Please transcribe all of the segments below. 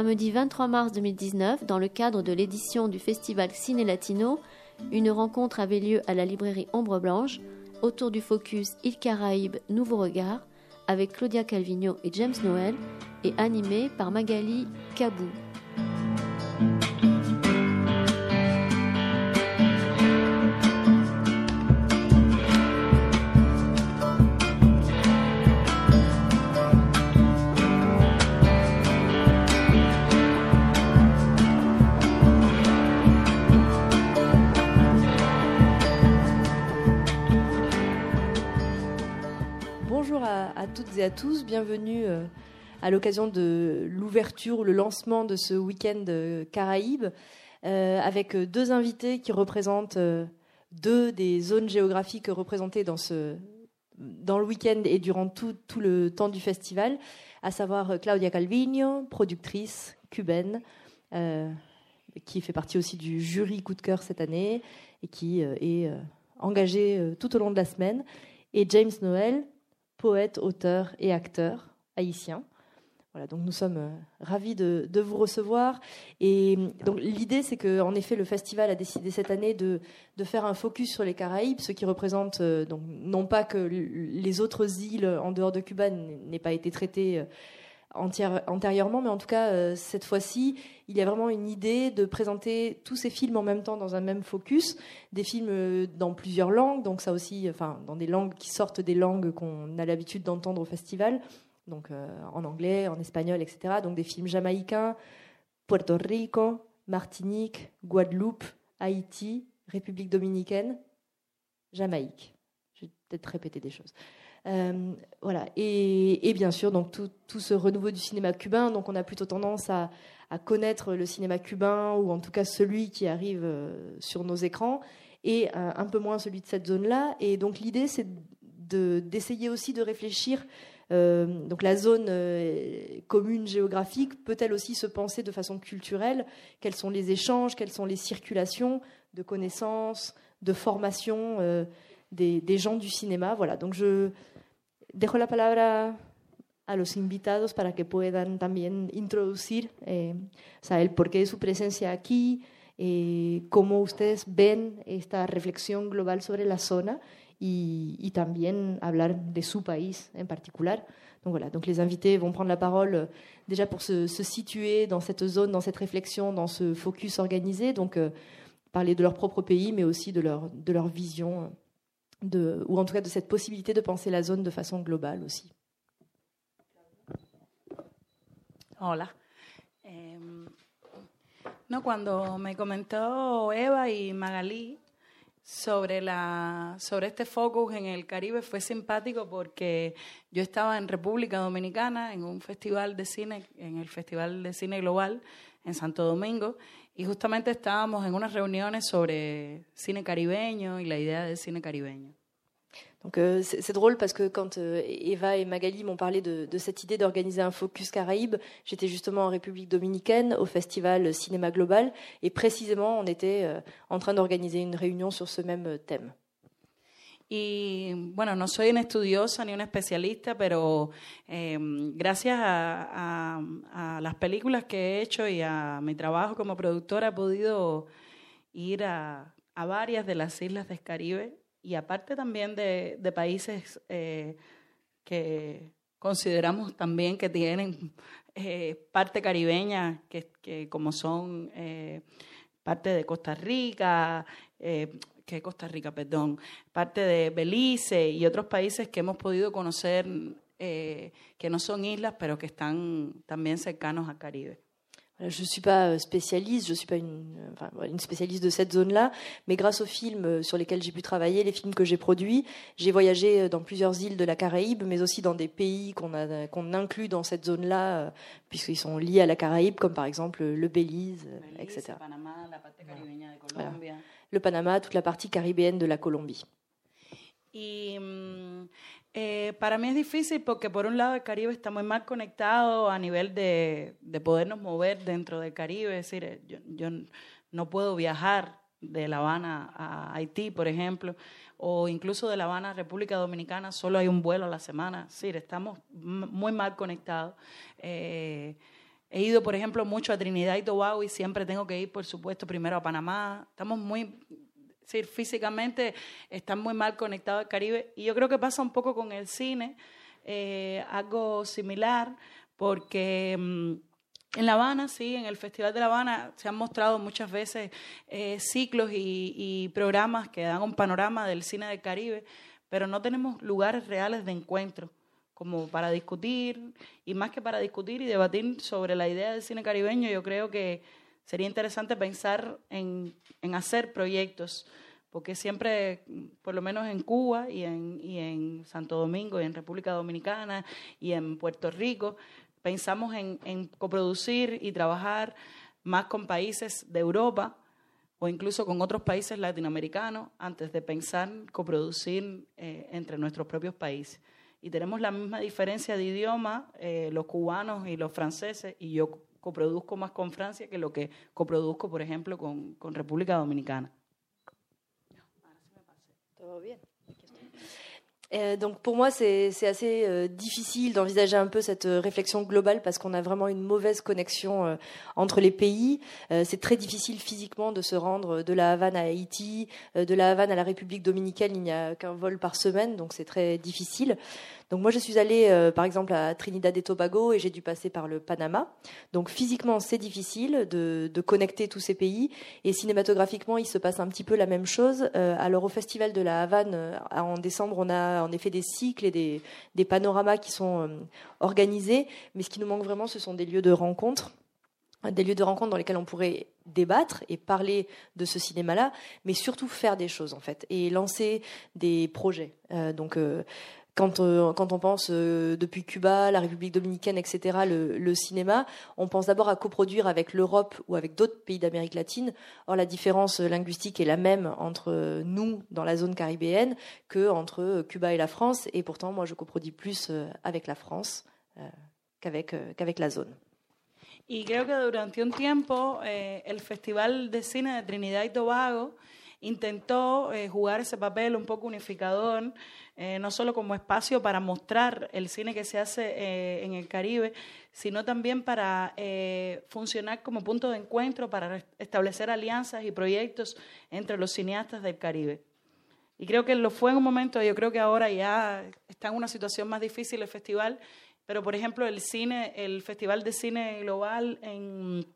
Samedi 23 mars 2019, dans le cadre de l'édition du festival Ciné Latino, une rencontre avait lieu à la librairie Ombre Blanche autour du focus Île Caraïbe Nouveau Regard avec Claudia Calvino et James Noel et animé par Magali Cabou. Toutes et à tous. Bienvenue euh, à l'occasion de l'ouverture ou le lancement de ce week-end euh, Caraïbes euh, avec deux invités qui représentent deux des zones géographiques représentées dans, ce, dans le week-end et durant tout, tout, le temps du festival, à savoir Claudia Calvino, productrice cubaine, qui fait partie aussi du jury coup de cœur cette année et qui est engagée tout au long de la semaine, et James Noël, poète, auteur et acteur haïtien. Voilà, donc nous sommes euh, ravis de, vous recevoir. Et donc l'idée, c'est que, en effet, le festival a décidé cette année de, faire un focus sur les Caraïbes, ce qui représente euh, donc non pas que les autres îles en dehors de Cuba n'aient pas été traitées euh, antérieurement, mais en tout cas, euh, cette fois-ci, il y a vraiment une idée de présenter tous ces films en même temps dans un même focus, des films euh, dans plusieurs langues, donc ça aussi, enfin, dans des langues qui sortent des langues qu'on a l'habitude d'entendre au festival, donc euh, en anglais, en espagnol, etc. Donc des films jamaïcains, Puerto Rico, Martinique, Guadeloupe, Haïti, République dominicaine, Jamaïque. Je vais peut-être répéter des choses. Euh, voilà. Et, bien sûr, donc tout, ce renouveau du cinéma cubain. Donc on a plutôt tendance à, connaître le cinéma cubain ou en tout cas celui qui arrive euh, sur nos écrans et euh, un peu moins celui de cette zone-là. Et donc l'idée, c'est d'essayer aussi de réfléchir. donc la zone commune géographique peut-elle aussi se penser de façon culturelle? Quels sont les échanges? Quelles sont les circulations de connaissances, de formations des, gens du cinéma Voilà. Donc je dejo la palabra a los invitados para que puedan también introducir eh, o de su presencia aquí, eh, cómo ustedes ven esta reflexión global sobre la zona y, también hablar de su país en particular. Donc voilà, donc les invités vont prendre la parole euh, déjà pour se, situer dans cette zone, dans cette réflexion, dans ce focus organisé, donc euh, parler de leur propre pays, mais aussi de de leur vision de, ou en tout cas de cette possibilité de penser la zone de façon globale aussi. Hola. Eh, no, cuando me comentó Eva y Magalí sobre, la, sobre este focus en el Caribe fue simpático porque yo estaba en República Dominicana en un festival de cine, en el Festival de Cine Global en Santo Domingo, y justamente estábamos en unas reuniones sobre cine caribeño y la idea caribeño. Donc euh, c'est drôle parce que quand euh, Eva et Magali m'ont parlé de, de, cette idée d'organiser un focus Caraïbes, j'étais justement en République dominicaine au festival Cinéma Global et précisément on était euh, en train d'organiser une réunion sur ce même thème. Y bueno, no soy una estudiosa ni una especialista, pero eh, gracias a, las películas que he hecho y a mi trabajo como productora he podido ir a, varias de las islas del Caribe y aparte también de, países eh, que consideramos también que tienen eh, parte caribeña, que, que como son parte de Costa Rica, que Costa Rica, perdón, parte de Belice y otros países que hemos podido conocer que no son islas, pero que están también cercanos al Caribe. Je ne suis pas euh, spécialiste, je ne suis pas une, enfin, une, spécialiste de cette zone-là, mais grâce aux films euh, sur lesquels j'ai pu travailler, les films que j'ai produits, j'ai voyagé euh, dans plusieurs îles de la Caraïbe, mais aussi dans des pays qu'on qu'on inclut dans cette zone-là, puisqu'ils sont liés à la Caraïbe, comme par exemple le Belize, Belize etc. Panama, la partie caribeña de Colombie. Voilà. Le Panama, toute la partie caribéenne de la Colombie. Et, mm, Eh, para mí es difícil porque por un lado el Caribe está muy mal conectado a nivel de, de podernos mover dentro del Caribe, es decir, yo, yo, no puedo viajar de La Habana a Haití, por ejemplo, o incluso de La Habana a República Dominicana, solo hay un vuelo a la semana. Sí, estamos muy mal conectados. Eh, he ido, por ejemplo, mucho a Trinidad y Tobago y siempre tengo que ir, por supuesto, primero a Panamá. Estamos muy, sí, físicamente están muy mal conectados al Caribe. Y yo creo que pasa un poco con el cine, eh, algo similar, porque... Mm, en La Habana, sí, en el Festival de La Habana se han mostrado muchas veces eh, ciclos y, programas que dan un panorama del cine del Caribe, pero no tenemos lugares reales de encuentro como para discutir, y más que para discutir y debatir sobre la idea del cine caribeño, yo creo que sería interesante pensar en, en hacer proyectos, porque siempre, por lo menos en Cuba y en, y en Santo Domingo y en República Dominicana y en Puerto Rico, pensamos en, coproducir y trabajar más con países de Europa o incluso con otros países latinoamericanos antes de pensar coproducir eh, entre nuestros propios países. Y tenemos la misma diferencia de idioma, eh, los cubanos y los franceses, y yo coproduzco más con Francia que lo que coproduzco, por ejemplo, con, con República Dominicana. Euh, donc pour moi, c'est assez euh, difficile d'envisager un peu cette euh, réflexion globale parce qu'on a vraiment une mauvaise connexion entre les pays. c'est très difficile physiquement de se rendre de la Havane à Haïti, de la Havane à la République dominicaine. Il n'y a qu'un vol par semaine, donc c'est très difficile. Donc moi, je suis allée, euh, par exemple, à Trinidad et Tobago et j'ai dû passer par le Panama. Donc physiquement, c'est difficile de, connecter tous ces pays. Et cinématographiquement, il se passe un petit peu la même chose. Euh, alors au Festival de la Havane, euh, en décembre, on a en effet des cycles et des, des panoramas qui sont organisés. Mais ce qui nous manque vraiment, ce sont des lieux de rencontre des lieux de rencontre dans lesquels on pourrait débattre et parler de ce cinéma-là, mais surtout faire des choses en fait et lancer des projets. donc quand, euh, quand on pense euh, depuis Cuba, la République dominicaine, etc., le, cinéma, on pense d'abord à coproduire avec l'Europe ou avec d'autres pays d'Amérique latine. Or, la différence linguistique est la même entre nous dans la zone caribéenne que entre Cuba et la France. Et pourtant, moi, je coproduis plus euh, avec la France qu'avec la zone. Y creo que durante un tiempo, eh, Festival de Cine de Trinidad y Tobago intentó eh, jugar ese papel un poco unificador, eh, no solo como espacio para mostrar el cine que se hace eh, en el Caribe, sino también para funcionar como punto de encuentro, para establecer alianzas y proyectos entre los cineastas del Caribe. Y creo que lo fue en un momento, yo creo que ahora ya está en una situación más difícil el festival, pero por ejemplo el cine, el Festival de Cine Global en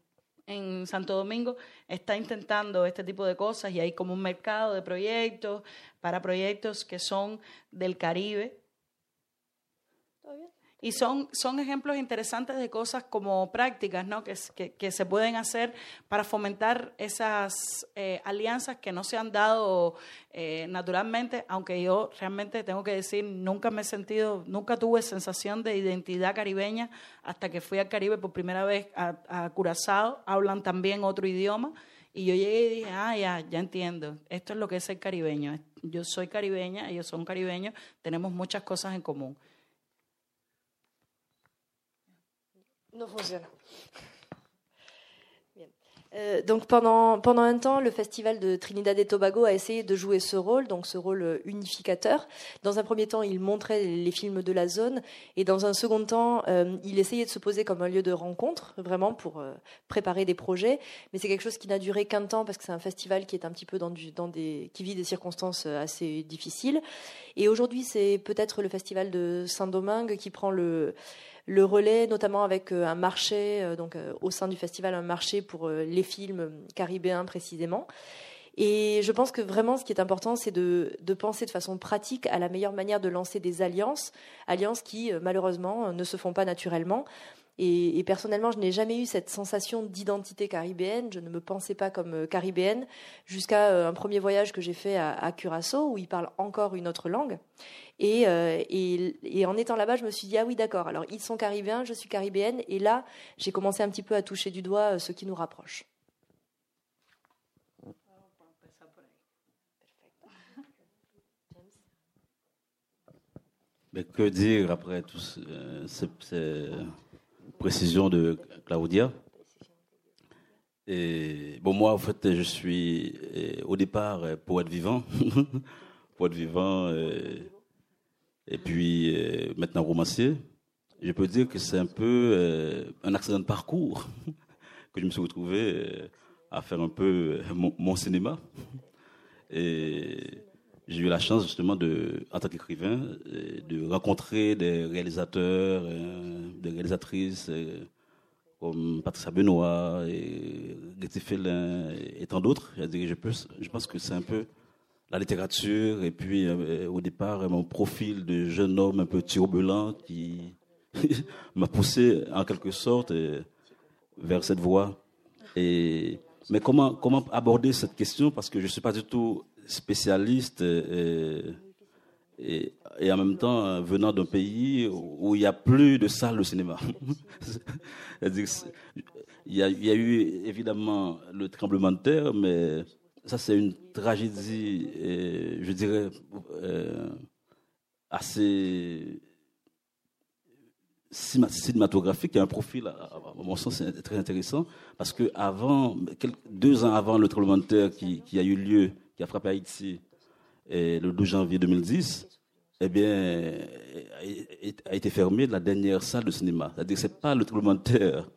en Santo Domingo está intentando este tipo de cosas y hay como un mercado de proyectos para proyectos que son del Caribe y son, son ejemplos interesantes de cosas como prácticas ¿no? que, que, se pueden hacer para fomentar esas eh, alianzas que no se han dado eh, naturalmente, aunque yo realmente tengo que decir, nunca me he sentido, nunca tuve sensación de identidad caribeña hasta que fui al Caribe por primera vez a, Curazao, hablan también otro idioma. Y yo llegué y dije, ah, ya, ya entiendo, esto es lo que es ser caribeño. Yo soy caribeña, ellos son caribeños, tenemos muchas cosas en común. No fonctionne. Euh, donc pendant, pendant un temps, le festival de Trinidad et Tobago a essayé de jouer ce rôle, donc ce rôle euh, unificateur. Dans un premier temps, il montrait les films de la zone, et dans un second temps, euh, il essayait de se poser comme un lieu de rencontre, vraiment pour préparer des projets. Mais c'est quelque chose qui n'a duré qu'un temps parce que c'est un festival qui est un petit peu dans, du, dans des, qui vit des circonstances assez difficiles. Et aujourd'hui, c'est peut-être le festival de Saint-Domingue qui prend le le relais, notamment avec euh, un marché, euh, donc euh, au sein du festival, un marché pour les films caribéens précisément. Et je pense que vraiment, ce qui est important, c'est de, penser de façon pratique à la meilleure manière de lancer des alliances, alliances qui, malheureusement, ne se font pas naturellement. Et, personnellement, je n'ai jamais eu cette sensation d'identité caribéenne. Je ne me pensais pas comme caribéenne jusqu'à un premier voyage que j'ai fait à, à Curaçao, où ils parlent encore une autre langue. Euh, et, en étant là-bas, je me suis dit, ah oui, d'accord, alors ils sont caribéens, je suis caribéenne. Et là, j'ai commencé un petit peu à toucher du doigt euh, ce qui nous rapproche. Mais que dire après toutes euh, ces, précisions de Claudia Et bon, moi, en fait, je suis euh, au départ euh, poète vivant, poète vivant, euh, et puis maintenant romancier. Je peux dire que c'est un peu un accident de parcours que je me suis retrouvé à faire un peu mon, mon cinéma. Et j'ai eu la chance justement de, en tant qu'écrivain, de rencontrer des réalisateurs, des réalisatrices. euh, comme Patricia Benoît, et Getty Fellin et tant d'autres. Je, pense que c'est un peu la littérature et puis euh, au départ mon profil de jeune homme un peu turbulent qui m'a poussé en quelque sorte euh, vers cette voie. Mais comment, comment aborder cette question? Parce que je ne suis pas du tout spécialiste et, en même temps euh, venant d'un pays où il n'y a plus de salles de cinéma. Il y, a, il y a eu évidemment le tremblement de terre, mais ça c'est une tragédie, euh, je dirais, euh, assez cinématographique, et un profil, à, mon sens, très intéressant, parce que avant, deux ans avant le tremblement de terre qui, qui a eu lieu, qui a frappé Haïti, et le 12 janvier 2010, eh bien, a- a été fermée la dernière salle de cinéma. C'est-à-dire que c'est pas le tremblement de terre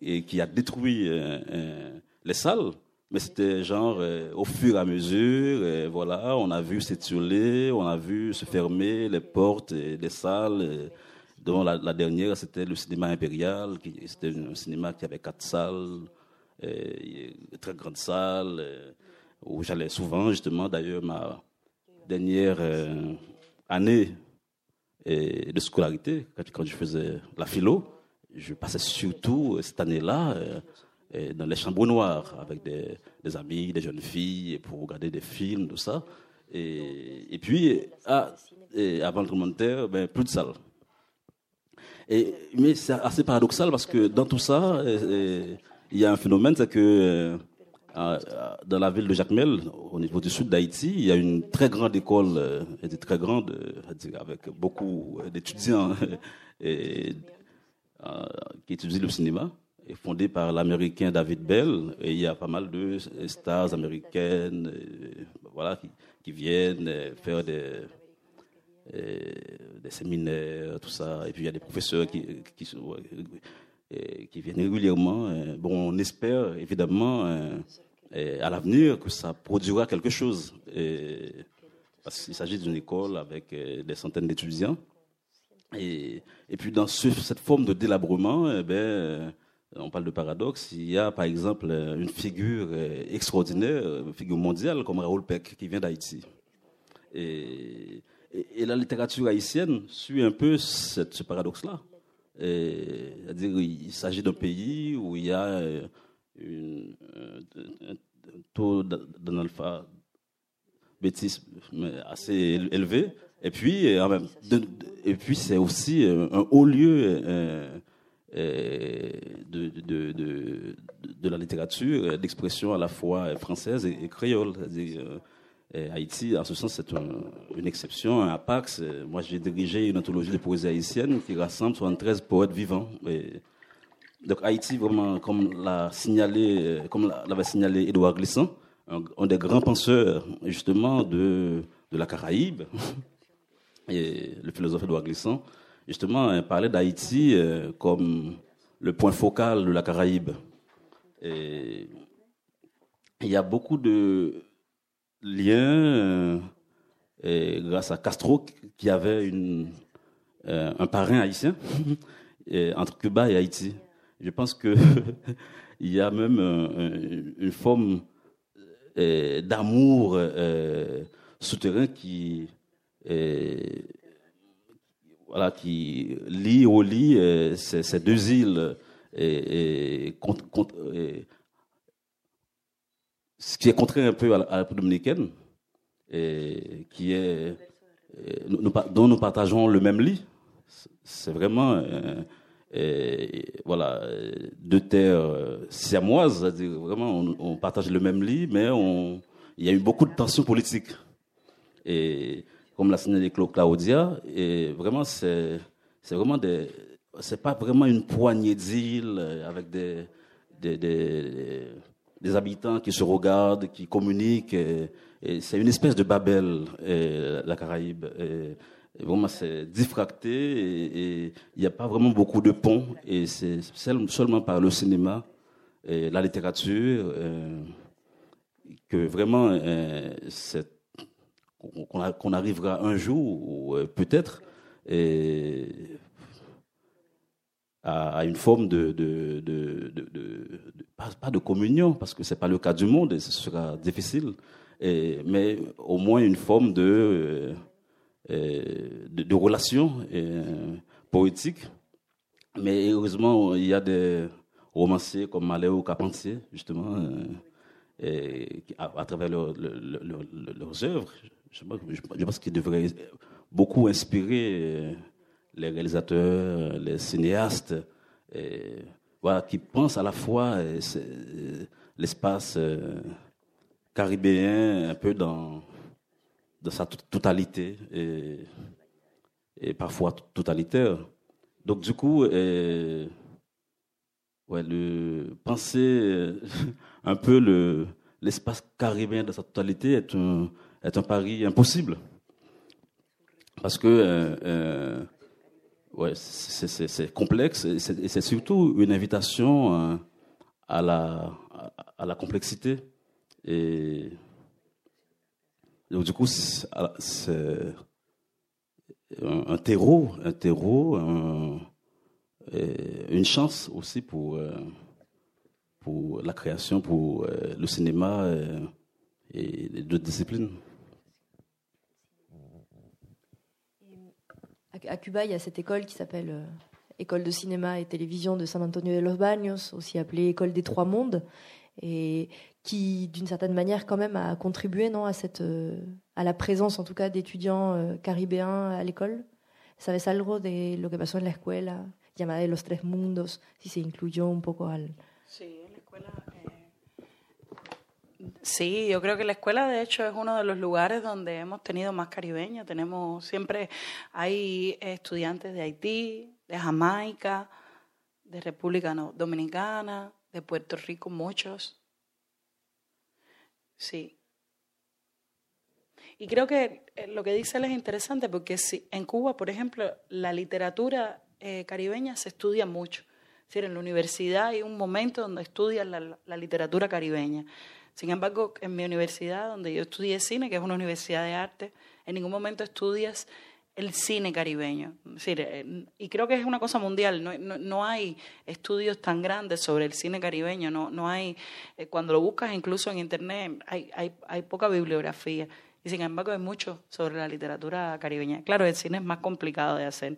et qui a détruit euh, euh, les salles, mais c'était genre euh, au fur et à mesure, euh, voilà, on a vu s'étioler, on a vu se fermer les portes euh, des salles, dont la, dernière c'était le cinéma impérial, c'était un cinéma qui avait quatre salles, une très grande salle, euh, où j'allais souvent justement. D'ailleurs, ma dernière euh, année de scolarité, quand, je faisais la philo, je passais surtout euh, cette année-là euh, dans les chambres noires avec des, amis, des jeunes filles, pour regarder des films, tout ça. Et, puis, ah, avant le terre, ben, plus de salles. Et, mais c'est assez paradoxal parce que dans tout ça, il y a un phénomène, c'est que dans la ville de Jacmel, au niveau du sud d'Haïti, il y a une très grande école, euh, est très grande, euh, avec beaucoup euh, d'étudiants qui étudient le cinéma, et fondée par l'américain David Bell. Et il y a pas mal de stars américaines voilà, qui, viennent faire des, séminaires, tout ça. Et puis il y a des professeurs qui, qui, qui viennent régulièrement. Euh, Bon, on espère évidemment euh, euh, à l'avenir que ça produira quelque chose. Parce qu'il s'agit d'une école avec des centaines d'étudiants. Et, puis dans ce- cette forme de délabrement, eh euh, on parle de paradoxe, il y a par exemple une figure extraordinaire, une figure mondiale comme Raoul Peck qui vient d'Haïti. Et, la littérature haïtienne suit un peu ce paradoxe-là. Et, C'est-à-dire il s'agit d'un pays où il y a euh, une- un, taux d'analphabétisme assez élevé. Et puis, euh, puis c'est aussi euh, un haut lieu euh, euh, de, de, de, la littérature, euh, d'expression à la fois française et, créole. Euh, Haïti, en ce sens, c'est un- une exception, un apax. Moi, j'ai dirigé une anthologie de poésie haïtienne qui rassemble 73 poètes vivants. Donc Haïti, vraiment, comme l'a signalé, comme l'a- l'avait signalé Édouard Glissant, un, des grands penseurs justement de, de la Caraïbe, et le philosophe Édouard Glissant, justement, euh, parlait d'Haïti euh, comme le point focal de la Caraïbe. Il y a beaucoup de liens euh, et grâce à Castro qui avait une, euh, un parrain haïtien et entre Cuba et Haïti. Je pense que il y a même euh, un- une forme d'amour souterrain qui euh, voilà qui lie au lit ces, deux îles et, et et ce qui est contraire un peu à la, à dominicaine et qui est euh, dont nous partageons le même lit. C'est vraiment euh, euh, voilà deux terres siamoises, c'est-à-dire vraiment on, partage le même lit, mais il y a eu beaucoup de tensions politiques. Et comme l'a signalé Cla- Claudia, et vraiment c'est vraiment des c'est pas vraiment une poignée d'îles avec des, des, habitants qui se regardent, qui communiquent. Et, c'est une espèce de Babel, la Caraïbe. Et, vraiment, c'est diffracté et il n'y a pas vraiment beaucoup de ponts. Et c'est seulement par le cinéma et la littérature euh, que vraiment euh, qu'on arrivera un jour, euh, peut-être, à, une forme de, pas, de communion, parce que c'est pas le cas du monde et ce sera difficile, et, mais au moins une forme de, euh, de, relation euh, poétique. Mais heureusement, il y a des romanciers comme Maléo Carpentier, justement, euh, à, travers leurs œuvres, je pense qu'ils devraient beaucoup inspirer les réalisateurs, les cinéastes, voilà, qui pensent à la fois l'espace caribéen un peu dans, sa totalité et, parfois totalitaire. Donc du coup, penser un peu le, l'espace caribéen dans sa totalité est un, pari impossible. Parce que euh, euh, ouais, c'est complexe et c'est surtout une invitation euh, à, la, à, la complexité. Et donc, du coup, c'est un, terreau, un terreau, une chance aussi pour, pour la création, pour le cinéma et d'autres disciplines. À Cuba, il y a cette école qui s'appelle euh, École de cinéma et télévision de San Antonio de los Baños, aussi appelée École des Trois Mondes, et qui, d'une certaine manière, quand même, a contribué non, à, cette, euh, à la présence, en tout cas, d'étudiants euh, caribéens à l'école. ¿Sabes algo de lo que pasó en la escuela llamada de los tres mundos? Si se incluyó un poco al... Sí, escuela Sí, yo creo que la escuela de hecho es uno de los lugares donde hemos tenido más caribeños. Tenemos siempre hay estudiantes de Haití, de Jamaica, de República Dominicana, de Puerto Rico, muchos. Sí. Y creo que eh, lo que dice él es interesante porque si, en Cuba, por ejemplo, la literatura eh, caribeña se estudia mucho. Es decir, en la universidad hay un momento donde estudian la literatura caribeña. Sin embargo, en mi universidad, donde yo estudié cine, que es una universidad de arte, en ningún momento estudias el cine caribeño. Eh, y creo que es una cosa mundial, no, no, hay estudios tan grandes sobre el cine caribeño, no, no hay, eh, cuando lo buscas incluso en internet hay, hay, hay poca bibliografía. Y sin embargo hay mucho sobre la literatura caribeña. Claro, el cine es más complicado de hacer.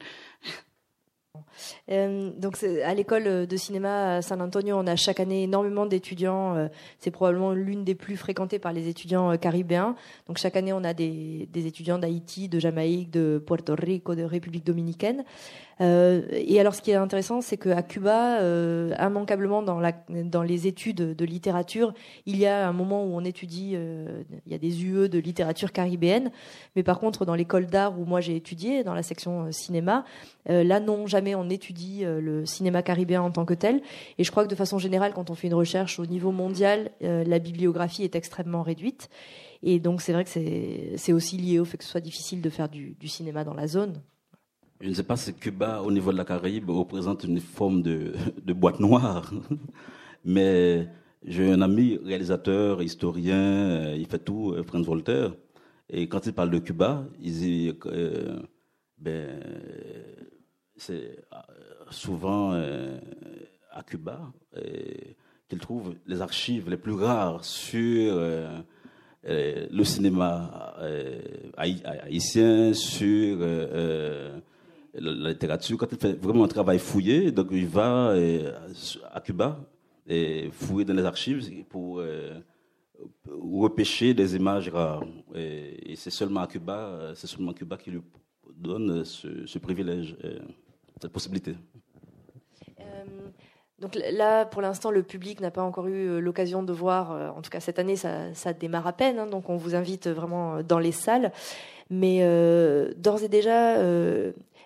Euh, donc à l'école de cinéma à San Antonio, on a chaque année énormément d'étudiants. Euh, c'est probablement l'une des plus fréquentées par les étudiants euh, caribéens. Donc chaque année, on a des, étudiants d'Haïti, de Jamaïque, de Puerto Rico, de République dominicaine. Et alors, ce qui est intéressant, c'est qu'à Cuba, immanquablement dans, dans les études de littérature, il y a un moment où on étudie, il y a des UE de littérature caribéenne, mais par contre, dans l'école d'art où moi j'ai étudié, dans la section cinéma, là, non, jamais on étudie le cinéma caribéen en tant que tel. Et je crois que de façon générale, quand on fait une recherche au niveau mondial, la bibliographie est extrêmement réduite. Et donc, c'est vrai que c'est aussi lié au fait que ce soit difficile de faire du, cinéma dans la zone. Je ne sais pas si Cuba, au niveau de la Caraïbe, représente une forme de, de boîte noire, mais j'ai un ami réalisateur, historien, euh, il fait tout, euh, Franz Voltaire, et quand il parle de Cuba, il dit euh, ben, c'est souvent à Cuba qu'il trouve les archives les plus rares sur le cinéma haïtien, sur la littérature, quand il fait vraiment un travail fouillé, donc il va euh, à Cuba et fouiller dans les archives pour euh, repêcher des images rares. Et, c'est seulement à Cuba, c'est seulement Cuba qui lui donne ce, privilège, cette possibilité. Euh, donc là, pour l'instant, le public n'a pas encore eu l'occasion de voir. En tout cas, cette année, ça, démarre à peine. Hein, donc, on vous invite vraiment dans les salles. Mais d'ores et déjà,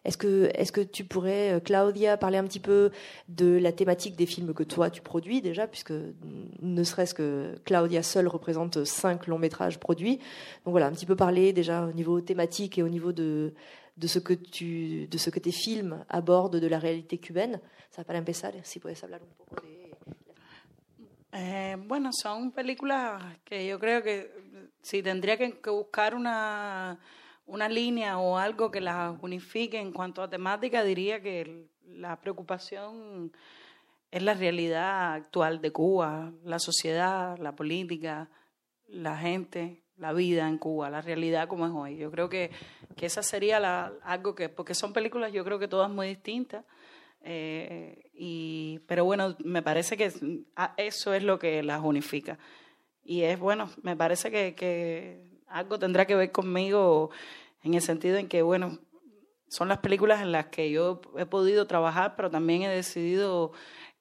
est-ce que, est que tu pourrais, euh, Claudia, parler un petit peu de la thématique des films que toi tu produis déjà, puisque ne serait-ce que Claudia seule représente cinq longs métrages produits. Donc voilà, un petit peu parler déjà au niveau thématique et au niveau de, de ce que tu, de ce que tes films abordent de la réalité cubaine. Ça pas empezar, si puedes hablar un poco de Eh, bueno, son películas que yo creo que si tendría que, buscar una, una línea o algo que las unifique en cuanto a temática, diría que la preocupación es la realidad actual de Cuba, la sociedad, la política, la gente, la vida en Cuba, la realidad como es hoy. Yo creo que, que esa sería la, algo que, porque son películas yo creo que todas muy distintas, eh, y, pero bueno, me parece que eso es lo que las unifica. Y es bueno, me parece que, que algo tendrá que ver conmigo en el sentido en que, bueno, son las películas en las que yo he podido trabajar, pero también he decidido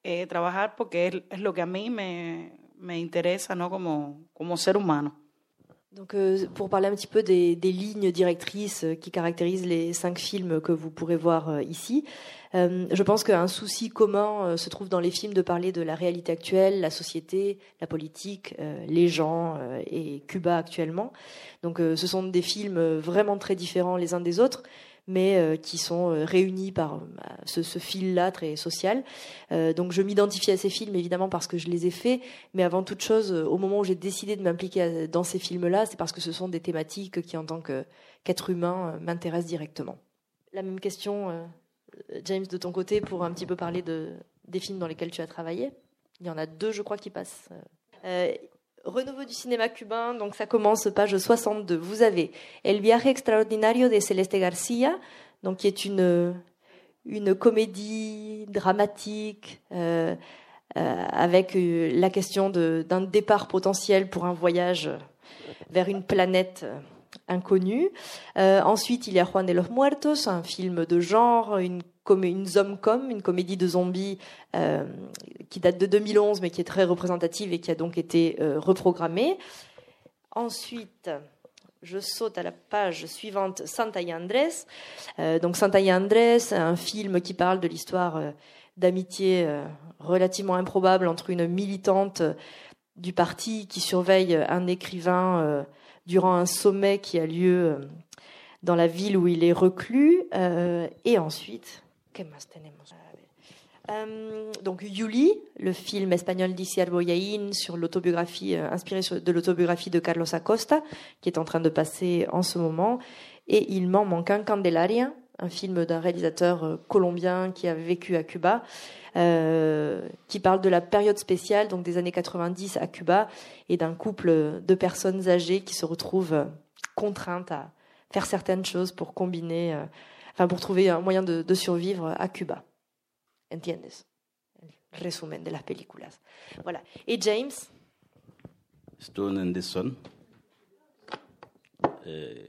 eh, trabajar porque es, es, lo que a mí me, me interesa, ¿no? Como, como ser humano. Donc, euh, pour parler un petit peu des, lignes directrices qui caractérisent les cinq films que vous pourrez voir euh, ici, euh, je pense qu'un souci commun euh, se trouve dans les films de parler de la réalité actuelle, la société, la politique, euh, les gens et Cuba actuellement. Donc ce sont des films vraiment très différents les uns des autres, mais qui sont réunis par ce, ce fil-là très social. donc je m'identifie à ces films évidemment parce que je les ai faits, mais avant toute chose, au moment où j'ai décidé de m'impliquer dans ces films-là, c'est parce que ce sont des thématiques qui, en tant qu'être humain, m'intéressent directement. La même question euh, James, de ton côté, pour un petit peu parler de, des films dans lesquels tu as travaillé. Il y en a deux, je crois, qui passent. Euh, renouveau du cinéma cubain, donc ça commence page 62. Vous avez El viaje extraordinario de Celeste Garcia, donc qui est une, une comédie dramatique euh, avec la question d'un départ potentiel pour un voyage vers une planète inconnu. Euh, ensuite, il y a Juan de los Muertos, un film de genre, une, une zombie une comédie de zombies euh, qui date de 2011, mais qui est très représentative et qui a donc été euh, reprogrammée. Ensuite, je saute à la page suivante, Santa y Andrés. donc Santa y Andrés, un film qui parle de l'histoire d'amitié relativement improbable entre une militante du parti qui surveille un écrivain durant un sommet qui a lieu euh, dans la ville où il est reclus. Euh, et ensuite, euh, donc Yuli, le film espagnol d'Isiar Boyain sur l'autobiographie inspiré de l'autobiographie de Carlos Acosta, qui est en train de passer en ce moment. Et il m'en manque un Candelaria, un film d'un réalisateur colombien qui a vécu à Cuba, qui parle de la période spéciale, donc des années 90 à Cuba, et d'un couple de personnes âgées qui se retrouvent contraintes à faire certaines choses pour combiner, euh, enfin pour trouver un moyen de, survivre à Cuba. ¿Entiendes? El resumen de las películas. Voilà. Et James? Stone and the Sun. Et,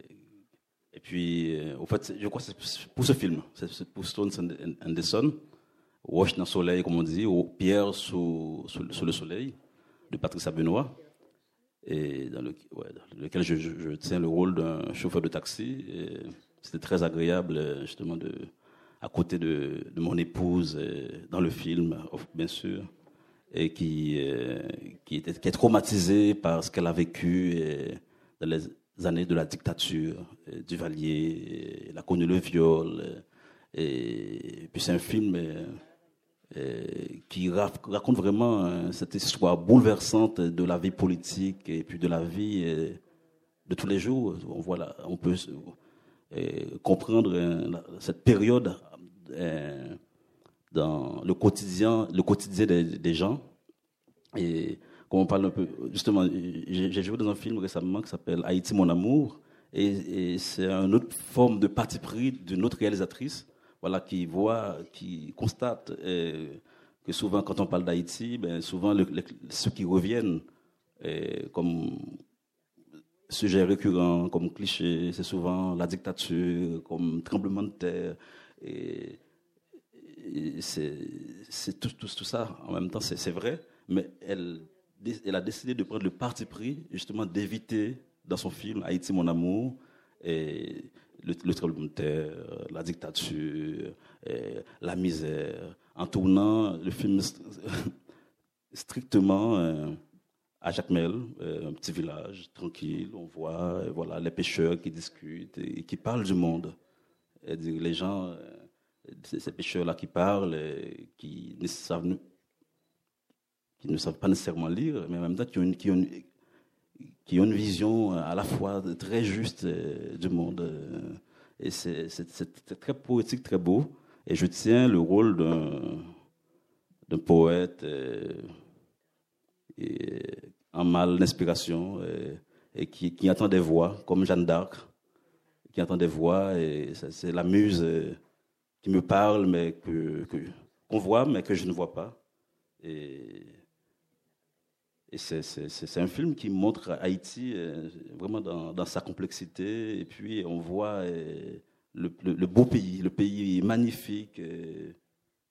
et puis, euh, au fait, je crois que c'est pour ce film, c'est pour Stone and the Sun, Wash dans le soleil, comme on dit, ou Pierre sous, le soleil, de Patrice et dans, le, lequel je, tiens le rôle d'un chauffeur de taxi. C'était très agréable, justement, de, à côté de, mon épouse dans le film, bien sûr, et qui, euh, qui, était, qui est traumatisée par ce qu'elle a vécu dans les années de la dictature, Duvalier, elle a connu le viol. Et, puis c'est un film euh, qui raconte vraiment euh, cette histoire bouleversante de la vie politique et puis de la vie euh, de tous les jours. On, voit on peut comprendre cette période dans le quotidien, le quotidien des, gens. Et comme on parle un peu, justement, j'ai joué dans un film récemment qui s'appelle Haïti mon amour, et, c'est une autre forme de parti pris d'une autre réalisatrice voilà, qui voit, qui constate euh, que souvent, quand on parle d'Haïti, ben, souvent, ceux qui reviennent euh, comme sujet récurrent, comme cliché, c'est souvent la dictature, comme tremblement de terre. Et, c'est tout, ça. En même temps, c'est vrai, mais elle, a décidé de prendre le parti pris, justement, d'éviter dans son film Haïti, mon amour, le, le tremblement de terre, la dictature, la misère, en tournant le film strictement à Jacmel, un petit village tranquille, on voit voilà les pêcheurs qui discutent et qui parlent du monde. Et les gens, ces pêcheurs-là qui parlent, qui ne savent qui ne savent pas nécessairement lire, mais en même temps qui ont une, vision à la fois très juste euh, du monde. Euh, et c'est très poétique, très beau. Et je tiens le rôle d'un poète euh, et, en mal d'inspiration et, qui, qui, entend des voix, comme Jeanne d'Arc, qui entend des voix. Et c'est la muse qui me parle, mais que qu'on voit, mais que je ne vois pas. Et et c'est un film qui montre Haïti euh, vraiment dans, dans, sa complexité. Et puis on voit euh, le, le, beau pays, le pays magnifique. Euh,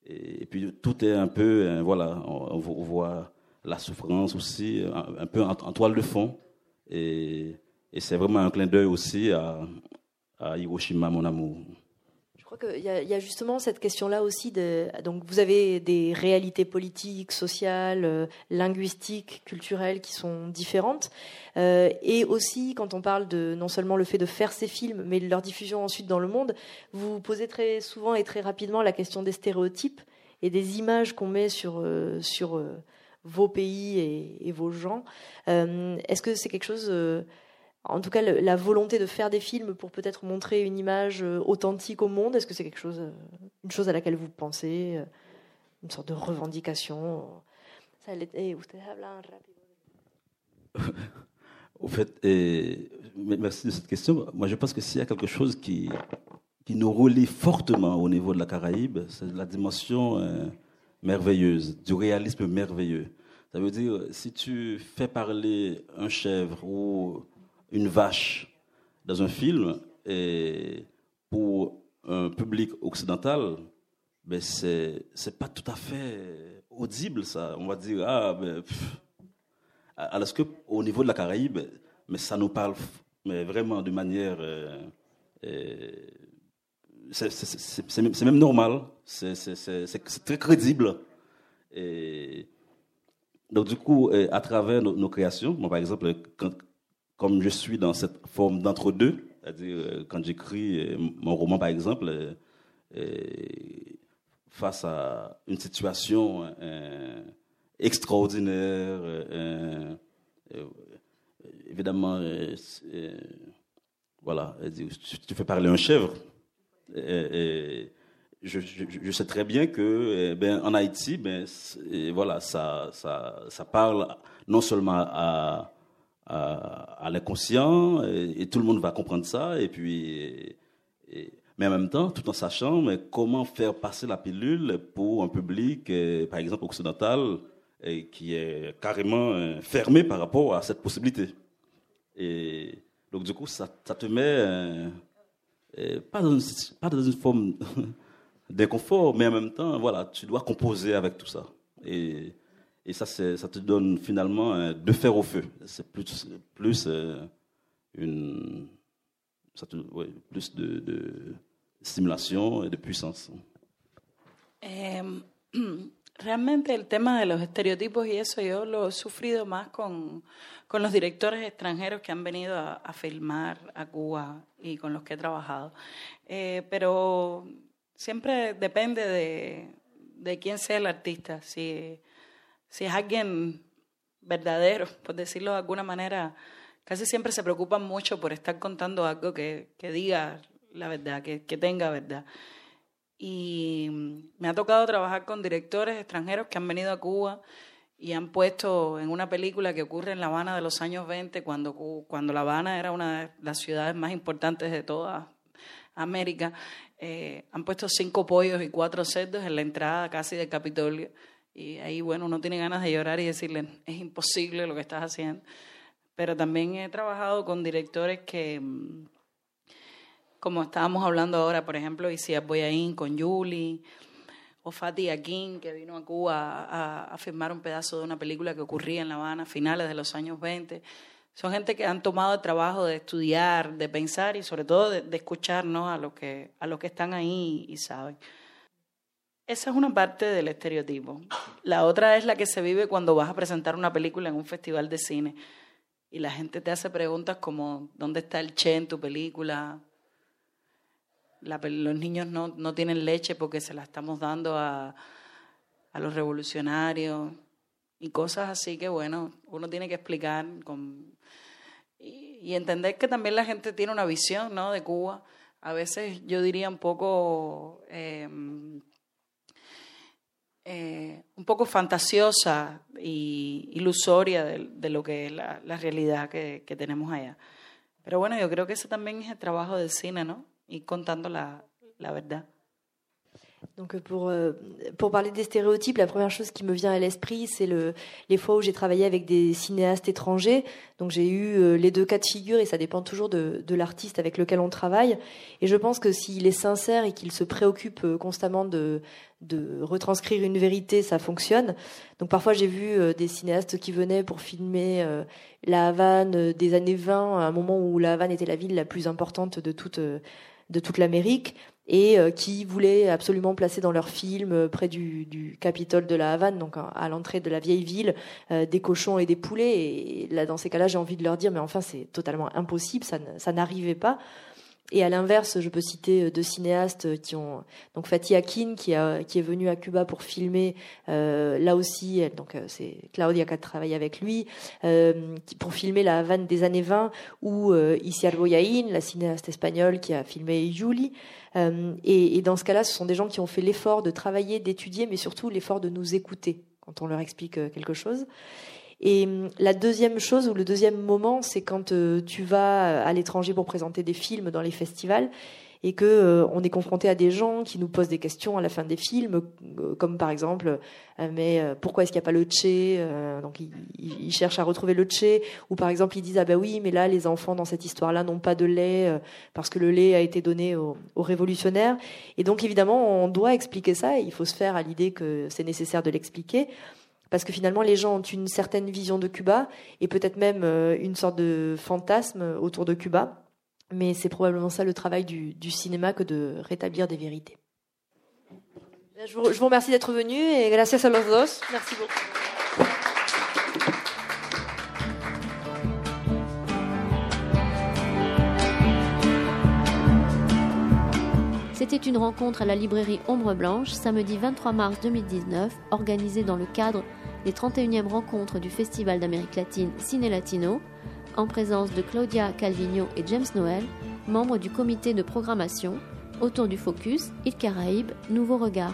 et, puis tout est un peu, voilà, on, voit la souffrance aussi, un, peu en, toile de fond. Et, c'est vraiment un clin d'œil aussi à, Hiroshima, mon amour. Je crois qu'il y, a justement cette question-là aussi. Donc, vous avez des réalités politiques, sociales, euh, linguistiques, culturelles qui sont différentes. Euh, et aussi, quand on parle de non seulement le fait de faire ces films, mais de leur diffusion ensuite dans le monde, vous posez très souvent et très rapidement la question des stéréotypes et des images qu'on met sur, euh, sur vos pays et, vos gens. Euh, est-ce que c'est quelque chose en tout cas la volonté de faire des films pour peut-être montrer une image euh, authentique au monde Est-ce que c'est quelque chose, euh, une chose à laquelle vous pensez, euh, une sorte de revendication Au fait, merci de cette question. Moi, je pense que s'il y a quelque chose qui, qui nous relie fortement au niveau de la Caraïbe, c'est la dimension merveilleuse, du réalisme merveilleux. Ça veut dire, si tu fais parler un chèvre ou une vache dans un film, pour un public occidental, ben c'est c'est pas tout à fait audible ça. On va dire ah ben alors que au niveau de la Caraïbe, mais ça nous parle mais vraiment de manière euh, euh, c'est même normal, c'est très crédible. Et donc du coup, à travers nos, créations, moi par exemple, comme je suis dans cette forme d'entre-deux, c'est-à-dire euh, quand j'écris euh, mon roman, par exemple, euh, face à une situation extraordinaire, évidemment, voilà, tu fais parler un chèvre. Je, sais très bien que ben, en Haïti, ben, voilà, ça, ça, ça parle non seulement à l'inconscient et, tout le monde va comprendre ça. Et puis, mais en même temps, tout en sachant mais comment faire passer la pilule pour un public, euh, par exemple occidental, et qui est carrément euh, fermé par rapport à cette possibilité. Et donc du coup, ça, ça te met euh, pas, dans, pas dans une forme d'inconfort, mais en même temps, voilà, tu dois composer avec tout ça. Et et ça, ça te donne finalement euh, de fer au feu. C'est plus, plus euh, une, plus de, stimulation et de puissance. realmente el tema de los estereotipos y eso yo lo he sufrido más con, con los directores extranjeros que han venido a, filmar a Cuba y con los que he trabajado. Eh, pero siempre depende de, de quién sea el artista. Si si es alguien verdadero, por decirlo de alguna manera, casi siempre se preocupan mucho por estar contando algo que, que diga la verdad, que, que tenga verdad. Y me ha tocado trabajar con directores extranjeros que han venido a Cuba y han puesto en una película que ocurre en La Habana de los años 20, cuando, cuando La Habana era una de las ciudades más importantes de toda América, eh, han puesto cinco pollos y cuatro cerdos en la entrada casi del Capitolio y ahí, bueno, uno tiene ganas de llorar y decirle, es imposible lo que estás haciendo. Pero también he trabajado con directores que, mm, como estábamos hablando ahora, por ejemplo, Isias Boyain con Julie, o Fatih Akin, que vino a Cuba a, a, filmar un pedazo de una película que ocurría en La Habana a finales de los años 20. son gente que han tomado el trabajo de estudiar, de pensar y sobre todo de, de escuchar ¿no? a, lo que, a lo que están ahí y saben. Esa es una parte del estereotipo. La otra es la que se vive cuando vas a presentar una película en un festival de cine y la gente te hace preguntas como, ¿dónde está el Che en tu película? Los niños no, no, tienen leche porque se la estamos dando a, a los revolucionarios y cosas así que, bueno, uno tiene que explicar con, y, entender que también la gente tiene una visión ¿no? de Cuba. A veces yo diría un poco, eh, eh, un poco fantasiosa y ilusoria de, de lo que es la, la realidad que, que, tenemos allá. Pero bueno, yo creo que ese también es el trabajo del cine, ¿no? Y contando la, la verdad. Donc pour, euh, pour parler des stéréotypes, la première chose qui me vient à l'esprit, c'est le, les fois où j'ai travaillé avec des cinéastes étrangers. Donc j'ai eu euh, les deux cas de figure et ça dépend toujours de, de l'artiste avec lequel on travaille. Et je pense que s'il est sincère et qu'il se préoccupe euh, constamment de, de retranscrire une vérité, ça fonctionne. Donc parfois j'ai vu des cinéastes qui venaient pour filmer la Havane des années 20, à un moment où la Havane était la ville la plus importante de toute, de toute l'Amérique et euh, qui voulaient absolument placer dans leur film euh, près du, du Capitole de la Havane, donc à l'entrée de la vieille ville, euh, des cochons et des poulets. Et là, dans ces cas-là, j'ai envie de leur dire, mais enfin, c'est totalement impossible, ça n'arrivait pas. Et à l'inverse, je peux citer deux cinéastes qui ont donc Fatih Akin qui, a, qui est venu à Cuba pour filmer euh, là aussi, donc c'est Claudia qui a travaillé avec lui euh, pour filmer la Havane des années 20 ou euh, Isiar Boyain, la cinéaste espagnole qui a filmé Julie. Euh, et, et, dans ce cas-là, ce sont des gens qui ont fait l'effort de travailler, d'étudier, mais surtout l'effort de nous écouter quand on leur explique quelque chose. Et hum, la deuxième chose ou le deuxième moment, c'est quand euh, tu vas à l'étranger pour présenter des films dans les festivals et que euh, on est confronté à des gens qui nous posent des questions à la fin des films, euh, comme par exemple, mais pourquoi est-ce qu'il n'y a pas le tché Donc ils, ils, cherchent à retrouver le tché, ou par exemple ils disent ah ben oui, mais là les enfants dans cette histoire-là n'ont pas de lait parce que le lait a été donné aux, aux révolutionnaires. Et donc évidemment on doit expliquer ça. Et il faut se faire à l'idée que c'est nécessaire de l'expliquer. Parce que finalement, les gens ont une certaine vision de Cuba et peut-être même euh, une sorte de fantasme autour de Cuba. Mais c'est probablement ça le travail du, du, cinéma que de rétablir des vérités. Je vous, je vous remercie d'être venu et gracias a los dos. Merci beaucoup. C'était une rencontre à la librairie Ombre Blanche samedi 23 mars 2019, organisée dans le cadre des 31e rencontres du Festival d'Amérique latine Ciné Latino, en présence de Claudia Calvino et James Noël, membres du comité de programmation, autour du focus Il Caraïbe, Nouveau Regard.